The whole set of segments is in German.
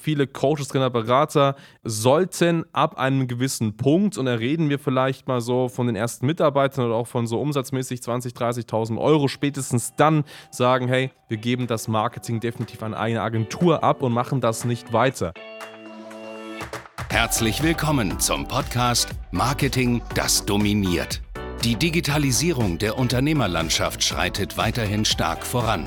viele Coaches, Trainer, Berater sollten ab einem gewissen Punkt, und da reden wir vielleicht mal so von den ersten Mitarbeitern oder auch von so umsatzmäßig 20.000, 30.000 Euro, spätestens dann sagen, hey, wir geben das Marketing definitiv an eine Agentur ab und machen das nicht weiter. Herzlich willkommen zum Podcast Marketing, das dominiert. Die Digitalisierung der Unternehmerlandschaft schreitet weiterhin stark voran.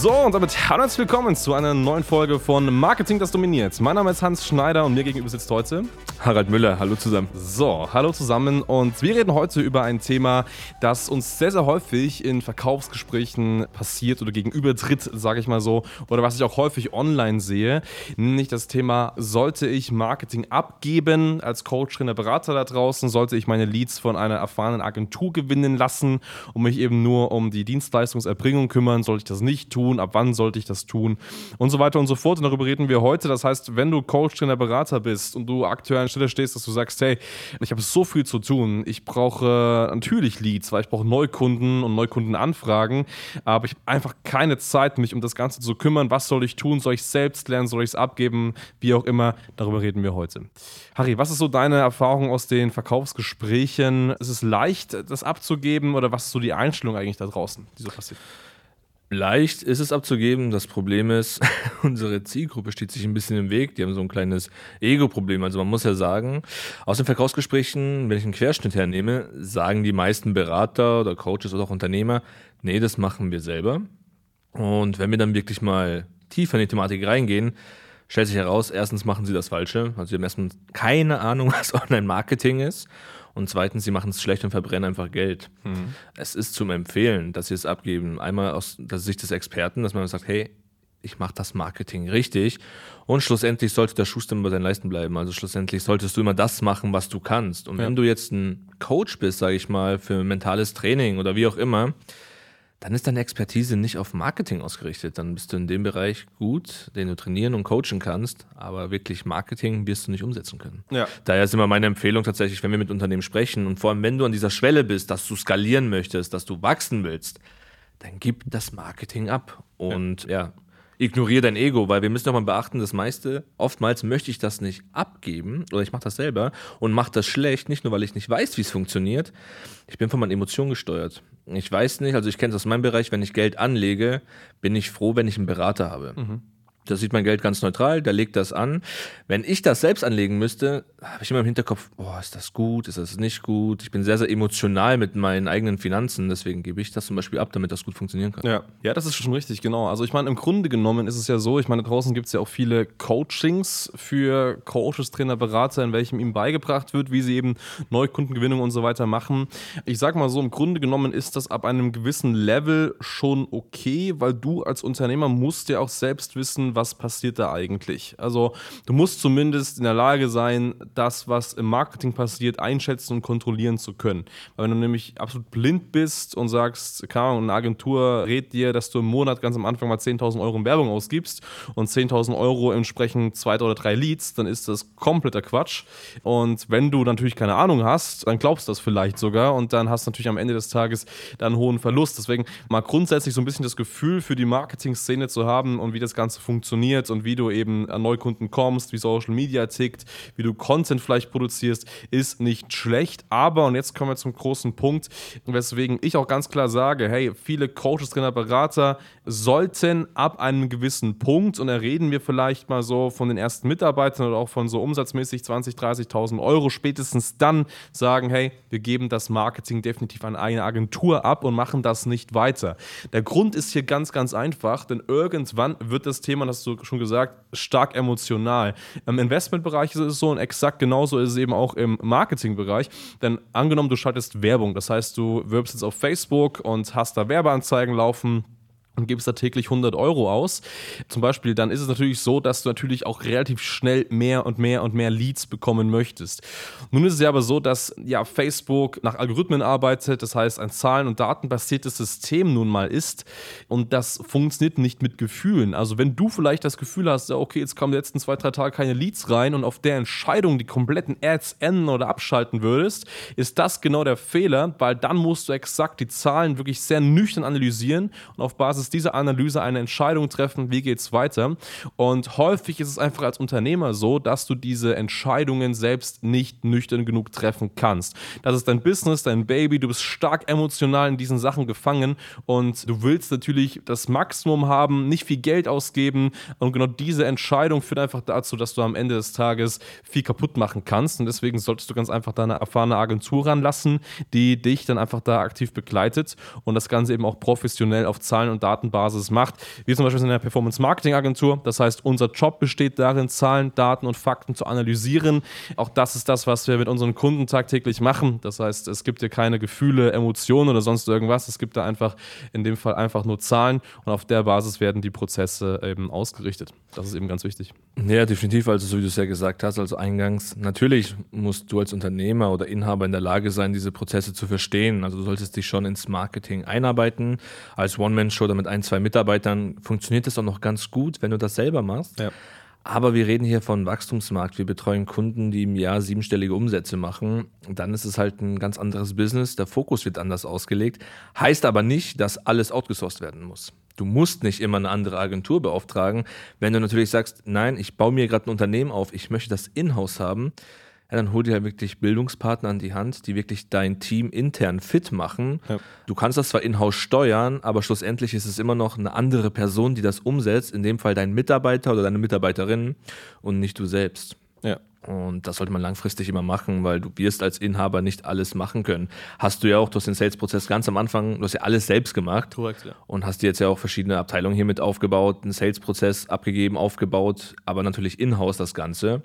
So, und damit herzlich willkommen zu einer neuen Folge von Marketing, das dominiert. Mein Name ist Hans Schneider und mir gegenüber sitzt heute Harald Müller. Hallo zusammen. So, hallo zusammen und wir reden heute über ein Thema, das uns sehr, sehr häufig in Verkaufsgesprächen passiert oder gegenübertritt, sage ich mal so, oder was ich auch häufig online sehe, nämlich das Thema, sollte ich Marketing abgeben als Coach, Trainer, Berater da draußen, sollte ich meine Leads von einer erfahrenen Agentur gewinnen lassen und mich eben nur um die Dienstleistungserbringung kümmern, sollte ich das nicht tun? ab wann sollte ich das tun und so weiter und so fort. Und darüber reden wir heute. Das heißt, wenn du Coach, Trainer, Berater bist und du aktuell an Stelle stehst, dass du sagst, hey, ich habe so viel zu tun, ich brauche natürlich Leads, weil ich brauche Neukunden und Neukundenanfragen, aber ich habe einfach keine Zeit, mich um das Ganze zu kümmern. Was soll ich tun? Soll ich selbst lernen? Soll ich es abgeben? Wie auch immer, darüber reden wir heute. Harry, was ist so deine Erfahrung aus den Verkaufsgesprächen? Ist es leicht, das abzugeben oder was ist so die Einstellung eigentlich da draußen, die so passiert? Leicht ist es abzugeben. Das Problem ist, unsere Zielgruppe steht sich ein bisschen im Weg. Die haben so ein kleines Ego-Problem. Also man muss ja sagen, aus den Verkaufsgesprächen, wenn ich einen Querschnitt hernehme, sagen die meisten Berater oder Coaches oder auch Unternehmer, nee, das machen wir selber. Und wenn wir dann wirklich mal tiefer in die Thematik reingehen, stellt sich heraus, erstens machen sie das Falsche. Also sie haben erstens keine Ahnung, was Online-Marketing ist. Und zweitens, sie machen es schlecht und verbrennen einfach Geld. Mhm. Es ist zum Empfehlen, dass sie es abgeben. Einmal aus der Sicht des Experten, dass man sagt, hey, ich mache das Marketing richtig. Und schlussendlich sollte der Schuster bei seinen Leisten bleiben. Also schlussendlich solltest du immer das machen, was du kannst. Und ja. wenn du jetzt ein Coach bist, sage ich mal, für mentales Training oder wie auch immer, dann ist deine Expertise nicht auf Marketing ausgerichtet. Dann bist du in dem Bereich gut, den du trainieren und coachen kannst, aber wirklich Marketing wirst du nicht umsetzen können. Ja. Daher ist immer meine Empfehlung tatsächlich, wenn wir mit Unternehmen sprechen und vor allem, wenn du an dieser Schwelle bist, dass du skalieren möchtest, dass du wachsen willst, dann gib das Marketing ab. Und ja, ja ignoriere dein Ego, weil wir müssen doch mal beachten, das meiste, oftmals möchte ich das nicht abgeben oder ich mache das selber und mache das schlecht, nicht nur, weil ich nicht weiß, wie es funktioniert. Ich bin von meinen Emotionen gesteuert. Ich weiß nicht, also ich kenne es aus meinem Bereich, wenn ich Geld anlege, bin ich froh, wenn ich einen Berater habe. Mhm. Da sieht mein Geld ganz neutral, der legt das an. Wenn ich das selbst anlegen müsste, habe ich immer im Hinterkopf, boah, ist das gut, ist das nicht gut? Ich bin sehr, sehr emotional mit meinen eigenen Finanzen, deswegen gebe ich das zum Beispiel ab, damit das gut funktionieren kann. Ja, ja das ist schon richtig, genau. Also ich meine, im Grunde genommen ist es ja so, ich meine, draußen gibt es ja auch viele Coachings für Coaches, Trainer, Berater, in welchem ihm beigebracht wird, wie sie eben Neukundengewinnung und so weiter machen. Ich sage mal so, im Grunde genommen ist das ab einem gewissen Level schon okay, weil du als Unternehmer musst ja auch selbst wissen, was passiert da eigentlich. Also du musst zumindest in der Lage sein, das, was im Marketing passiert, einschätzen und kontrollieren zu können. Weil wenn du nämlich absolut blind bist und sagst, keine eine Agentur rät dir, dass du im Monat ganz am Anfang mal 10.000 Euro in Werbung ausgibst und 10.000 Euro entsprechend zwei oder drei Leads, dann ist das kompletter Quatsch. Und wenn du natürlich keine Ahnung hast, dann glaubst du das vielleicht sogar und dann hast du natürlich am Ende des Tages dann einen hohen Verlust. Deswegen mal grundsätzlich so ein bisschen das Gefühl für die Marketing-Szene zu haben und wie das Ganze funktioniert funktioniert und wie du eben an Neukunden kommst, wie Social Media tickt, wie du Content vielleicht produzierst, ist nicht schlecht. Aber, und jetzt kommen wir zum großen Punkt, weswegen ich auch ganz klar sage, hey, viele Coaches, Trainer, Berater sollten ab einem gewissen Punkt, und da reden wir vielleicht mal so von den ersten Mitarbeitern oder auch von so umsatzmäßig 20.000, 30.000 Euro, spätestens dann sagen, hey, wir geben das Marketing definitiv an eine Agentur ab und machen das nicht weiter. Der Grund ist hier ganz, ganz einfach, denn irgendwann wird das Thema, das hast du schon gesagt, stark emotional. Im Investmentbereich ist es so und exakt genauso ist es eben auch im Marketingbereich. Denn angenommen, du schaltest Werbung, das heißt, du wirbst jetzt auf Facebook und hast da Werbeanzeigen laufen und gibst da täglich 100 Euro aus, zum Beispiel, dann ist es natürlich so, dass du natürlich auch relativ schnell mehr und mehr und mehr Leads bekommen möchtest. Nun ist es ja aber so, dass ja Facebook nach Algorithmen arbeitet, das heißt ein zahlen- und datenbasiertes System nun mal ist und das funktioniert nicht mit Gefühlen. Also wenn du vielleicht das Gefühl hast, okay, jetzt kommen die letzten zwei, drei Tage keine Leads rein und auf der Entscheidung die kompletten Ads enden oder abschalten würdest, ist das genau der Fehler, weil dann musst du exakt die Zahlen wirklich sehr nüchtern analysieren und auf Basis dieser Analyse eine Entscheidung treffen, wie geht es weiter. Und häufig ist es einfach als Unternehmer so, dass du diese Entscheidungen selbst nicht nüchtern genug treffen kannst. Das ist dein Business, dein Baby, du bist stark emotional in diesen Sachen gefangen und du willst natürlich das Maximum haben, nicht viel Geld ausgeben und genau diese Entscheidung führt einfach dazu, dass du am Ende des Tages viel kaputt machen kannst und deswegen solltest du ganz einfach deine erfahrene Agentur ranlassen, die dich dann einfach da aktiv begleitet und das Ganze eben auch professionell auf Zahlen- und Datenbasis macht. Wir zum Beispiel sind eine Performance Marketing Agentur, das heißt, unser Job besteht darin, Zahlen, Daten und Fakten zu analysieren. Auch das ist das, was wir mit unseren Kunden tagtäglich machen. Das heißt, es gibt hier keine Gefühle, Emotionen oder sonst irgendwas. Es gibt da einfach in dem Fall einfach nur Zahlen und auf der Basis werden die Prozesse eben ausgerichtet. Das ist eben ganz wichtig. Ja, definitiv. Also, so wie du es ja gesagt hast, also eingangs, natürlich musst du als Unternehmer oder Inhaber in der Lage sein, diese Prozesse zu verstehen. Also, du solltest dich schon ins Marketing einarbeiten. Als One-Man-Show oder mit ein, zwei Mitarbeitern funktioniert das auch noch ganz gut, wenn du das selber machst. Ja. Aber wir reden hier von Wachstumsmarkt. Wir betreuen Kunden, die im Jahr siebenstellige Umsätze machen. Dann ist es halt ein ganz anderes Business. Der Fokus wird anders ausgelegt. Heißt aber nicht, dass alles outgesourced werden muss. Du musst nicht immer eine andere Agentur beauftragen. Wenn du natürlich sagst, nein, ich baue mir gerade ein Unternehmen auf, ich möchte das in-house haben, ja, dann hol dir halt wirklich Bildungspartner an die Hand, die wirklich dein Team intern fit machen. Ja. Du kannst das zwar in-house steuern, aber schlussendlich ist es immer noch eine andere Person, die das umsetzt, in dem Fall dein Mitarbeiter oder deine Mitarbeiterin und nicht du selbst. Ja. Und das sollte man langfristig immer machen, weil du wirst als Inhaber nicht alles machen können. Hast du ja auch, du hast den Sales-Prozess ganz am Anfang, du hast ja alles selbst gemacht. Korrekt, ja. Und hast dir jetzt ja auch verschiedene Abteilungen hier mit aufgebaut, einen Sales-Prozess abgegeben, aufgebaut, aber natürlich in-house das Ganze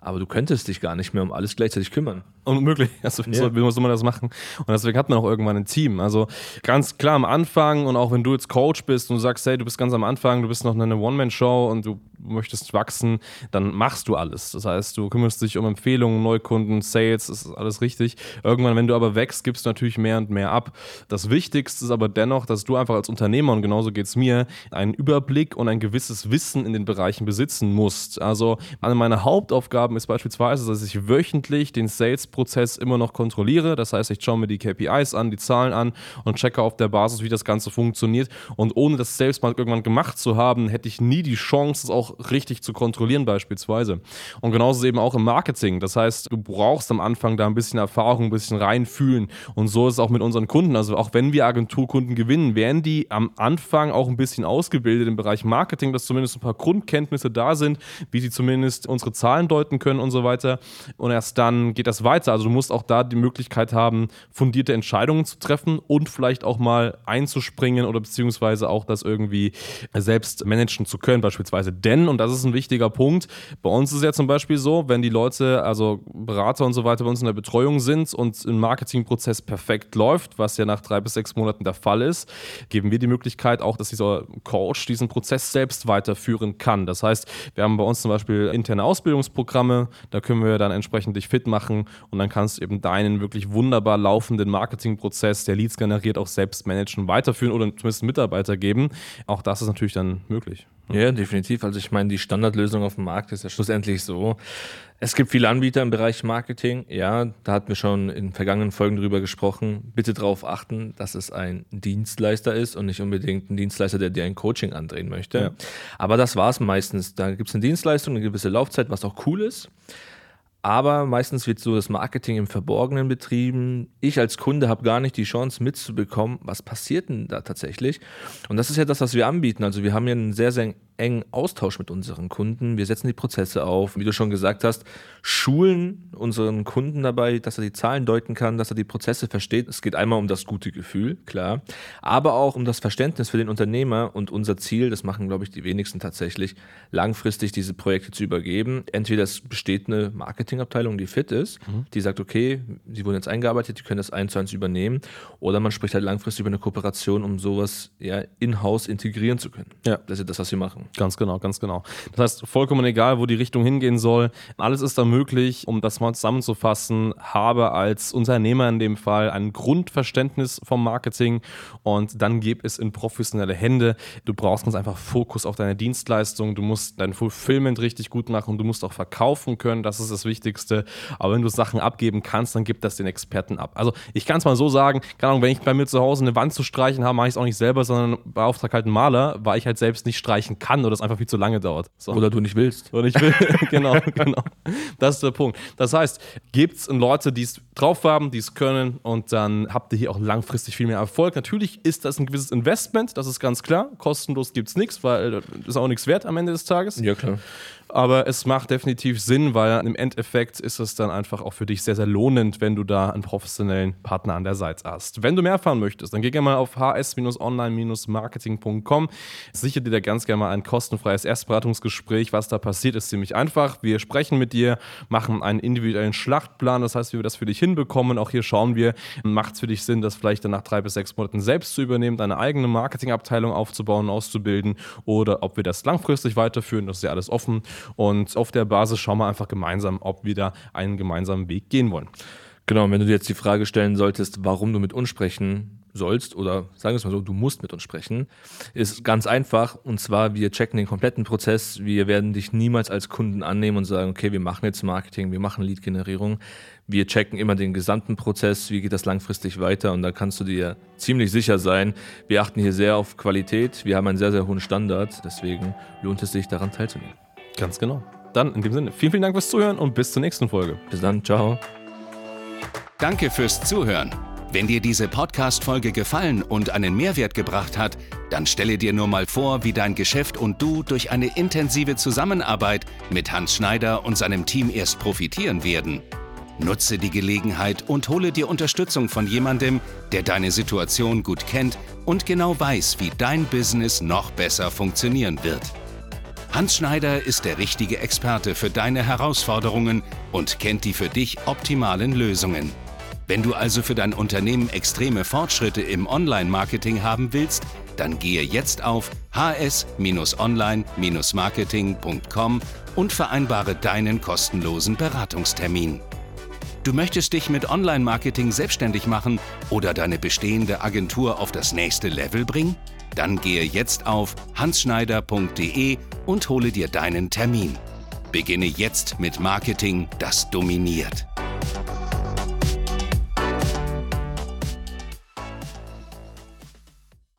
aber du könntest dich gar nicht mehr um alles gleichzeitig kümmern. Unmöglich. Also, wie, ja. soll, wie soll man das machen? Und deswegen hat man auch irgendwann ein Team. Also ganz klar am Anfang und auch wenn du jetzt Coach bist und du sagst, hey, du bist ganz am Anfang, du bist noch eine One-Man-Show und du möchtest wachsen, dann machst du alles. Das heißt, du kümmerst dich um Empfehlungen, Neukunden, Sales, das ist alles richtig. Irgendwann, wenn du aber wächst, gibst du natürlich mehr und mehr ab. Das Wichtigste ist aber dennoch, dass du einfach als Unternehmer, und genauso geht es mir, einen Überblick und ein gewisses Wissen in den Bereichen besitzen musst. Also eine meiner Hauptaufgaben ist beispielsweise, dass ich wöchentlich den Sales-Prozess immer noch kontrolliere. Das heißt, ich schaue mir die KPIs an, die Zahlen an und checke auf der Basis, wie das Ganze funktioniert. Und ohne das selbst mal irgendwann gemacht zu haben, hätte ich nie die Chance, es auch richtig zu kontrollieren beispielsweise. Und genauso ist es eben auch im Marketing. Das heißt, du brauchst am Anfang da ein bisschen Erfahrung, ein bisschen reinfühlen. Und so ist es auch mit unseren Kunden. Also auch wenn wir Agenturkunden gewinnen, werden die am Anfang auch ein bisschen ausgebildet im Bereich Marketing, dass zumindest ein paar Grundkenntnisse da sind, wie sie zumindest unsere Zahlen deuten können und so weiter. Und erst dann geht das weiter. Also du musst auch da die Möglichkeit haben, fundierte Entscheidungen zu treffen und vielleicht auch mal einzuspringen oder beziehungsweise auch das irgendwie selbst managen zu können, beispielsweise. Denn und das ist ein wichtiger Punkt, bei uns ist es ja zum Beispiel so, wenn die Leute, also Berater und so weiter bei uns in der Betreuung sind und ein Marketingprozess perfekt läuft, was ja nach drei bis sechs Monaten der Fall ist, geben wir die Möglichkeit auch, dass dieser Coach diesen Prozess selbst weiterführen kann. Das heißt, wir haben bei uns zum Beispiel interne Ausbildungsprogramme, da können wir dann entsprechend dich fit machen und dann kannst du eben deinen wirklich wunderbar laufenden Marketingprozess, der Leads generiert, auch selbst managen, weiterführen oder zumindest Mitarbeiter geben. Auch das ist natürlich dann möglich. Ja, definitiv. Also ich meine, die Standardlösung auf dem Markt ist ja schlussendlich so. Es gibt viele Anbieter im Bereich Marketing. Ja, da hatten wir schon in vergangenen Folgen drüber gesprochen. Bitte darauf achten, dass es ein Dienstleister ist und nicht unbedingt ein Dienstleister, der dir ein Coaching andrehen möchte. Ja. Aber das war es meistens. Da gibt es eine Dienstleistung, eine gewisse Laufzeit, was auch cool ist. Aber meistens wird so das Marketing im Verborgenen betrieben. Ich als Kunde habe gar nicht die Chance mitzubekommen, was passiert denn da tatsächlich. Und das ist ja das, was wir anbieten. Also wir haben hier einen sehr, sehr engen Austausch mit unseren Kunden. Wir setzen die Prozesse auf. Wie du schon gesagt hast, schulen unseren Kunden dabei, dass er die Zahlen deuten kann, dass er die Prozesse versteht. Es geht einmal um das gute Gefühl, klar, aber auch um das Verständnis für den Unternehmer und unser Ziel, das machen, glaube ich, die wenigsten tatsächlich, langfristig diese Projekte zu übergeben. Entweder es besteht eine Marketingabteilung, die fit ist, mhm. die sagt, okay, sie wurden jetzt eingearbeitet, die können das eins zu eins übernehmen, oder man spricht halt langfristig über eine Kooperation, um sowas ja in-house integrieren zu können. Ja. Das ist das, was wir machen. Ganz genau, ganz genau. Das heißt, vollkommen egal, wo die Richtung hingehen soll, alles ist da möglich, um das mal zusammenzufassen, habe als Unternehmer in dem Fall ein Grundverständnis vom Marketing und dann gib es in professionelle Hände. Du brauchst ganz einfach Fokus auf deine Dienstleistung, du musst dein Fulfillment richtig gut machen du musst auch verkaufen können, das ist das Wichtigste. Aber wenn du Sachen abgeben kannst, dann gib das den Experten ab. Also ich kann es mal so sagen, keine Ahnung, wenn ich bei mir zu Hause eine Wand zu streichen habe, mache ich es auch nicht selber, sondern beauftrage halt einen Maler, weil ich halt selbst nicht streichen kann oder es einfach viel zu lange dauert. So. Oder du nicht willst. Oder ich will, genau, genau. Das ist der Punkt. Das heißt, gibt es Leute, die es drauf haben, die es können und dann habt ihr hier auch langfristig viel mehr Erfolg. Natürlich ist das ein gewisses Investment, das ist ganz klar. Kostenlos gibt es nichts, weil das ist auch nichts wert am Ende des Tages. Ja, klar. Aber es macht definitiv Sinn, weil im Endeffekt ist es dann einfach auch für dich sehr, sehr lohnend, wenn du da einen professionellen Partner an der Seite hast. Wenn du mehr erfahren möchtest, dann geh gerne mal auf hs-online-marketing.com. Sicher dir da ganz gerne mal ein kostenfreies Erstberatungsgespräch. Was da passiert, ist ziemlich einfach. Wir sprechen mit dir, machen einen individuellen Schlachtplan. Das heißt, wie wir das für dich hinbekommen. Auch hier schauen wir, macht es für dich Sinn, das vielleicht dann nach drei bis sechs Monaten selbst zu übernehmen, deine eigene Marketingabteilung aufzubauen, auszubilden oder ob wir das langfristig weiterführen. Das ist ja alles offen. Und auf der Basis schauen wir einfach gemeinsam, ob wir da einen gemeinsamen Weg gehen wollen. Genau, und wenn du dir jetzt die Frage stellen solltest, warum du mit uns sprechen sollst oder sagen wir es mal so, du musst mit uns sprechen, ist ganz einfach. Und zwar, wir checken den kompletten Prozess. Wir werden dich niemals als Kunden annehmen und sagen, okay, wir machen jetzt Marketing, wir machen Lead-Generierung. Wir checken immer den gesamten Prozess, wie geht das langfristig weiter und da kannst du dir ziemlich sicher sein. Wir achten hier sehr auf Qualität. Wir haben einen sehr, sehr hohen Standard. Deswegen lohnt es sich, daran teilzunehmen. Ganz genau. Dann in dem Sinne, vielen, vielen Dank fürs Zuhören und bis zur nächsten Folge. Bis dann, ciao. Danke fürs Zuhören. Wenn dir diese Podcast-Folge gefallen und einen Mehrwert gebracht hat, dann stelle dir nur mal vor, wie dein Geschäft und du durch eine intensive Zusammenarbeit mit Hans Schneider und seinem Team erst profitieren werden. Nutze die Gelegenheit und hole dir Unterstützung von jemandem, der deine Situation gut kennt und genau weiß, wie dein Business noch besser funktionieren wird. Hans Schneider ist der richtige Experte für deine Herausforderungen und kennt die für dich optimalen Lösungen. Wenn du also für dein Unternehmen extreme Fortschritte im Online-Marketing haben willst, dann gehe jetzt auf hs-online-marketing.com und vereinbare deinen kostenlosen Beratungstermin. Du möchtest dich mit Online-Marketing selbstständig machen oder deine bestehende Agentur auf das nächste Level bringen? Dann gehe jetzt auf hansschneider.de und hole dir deinen Termin. Beginne jetzt mit Marketing, das dominiert.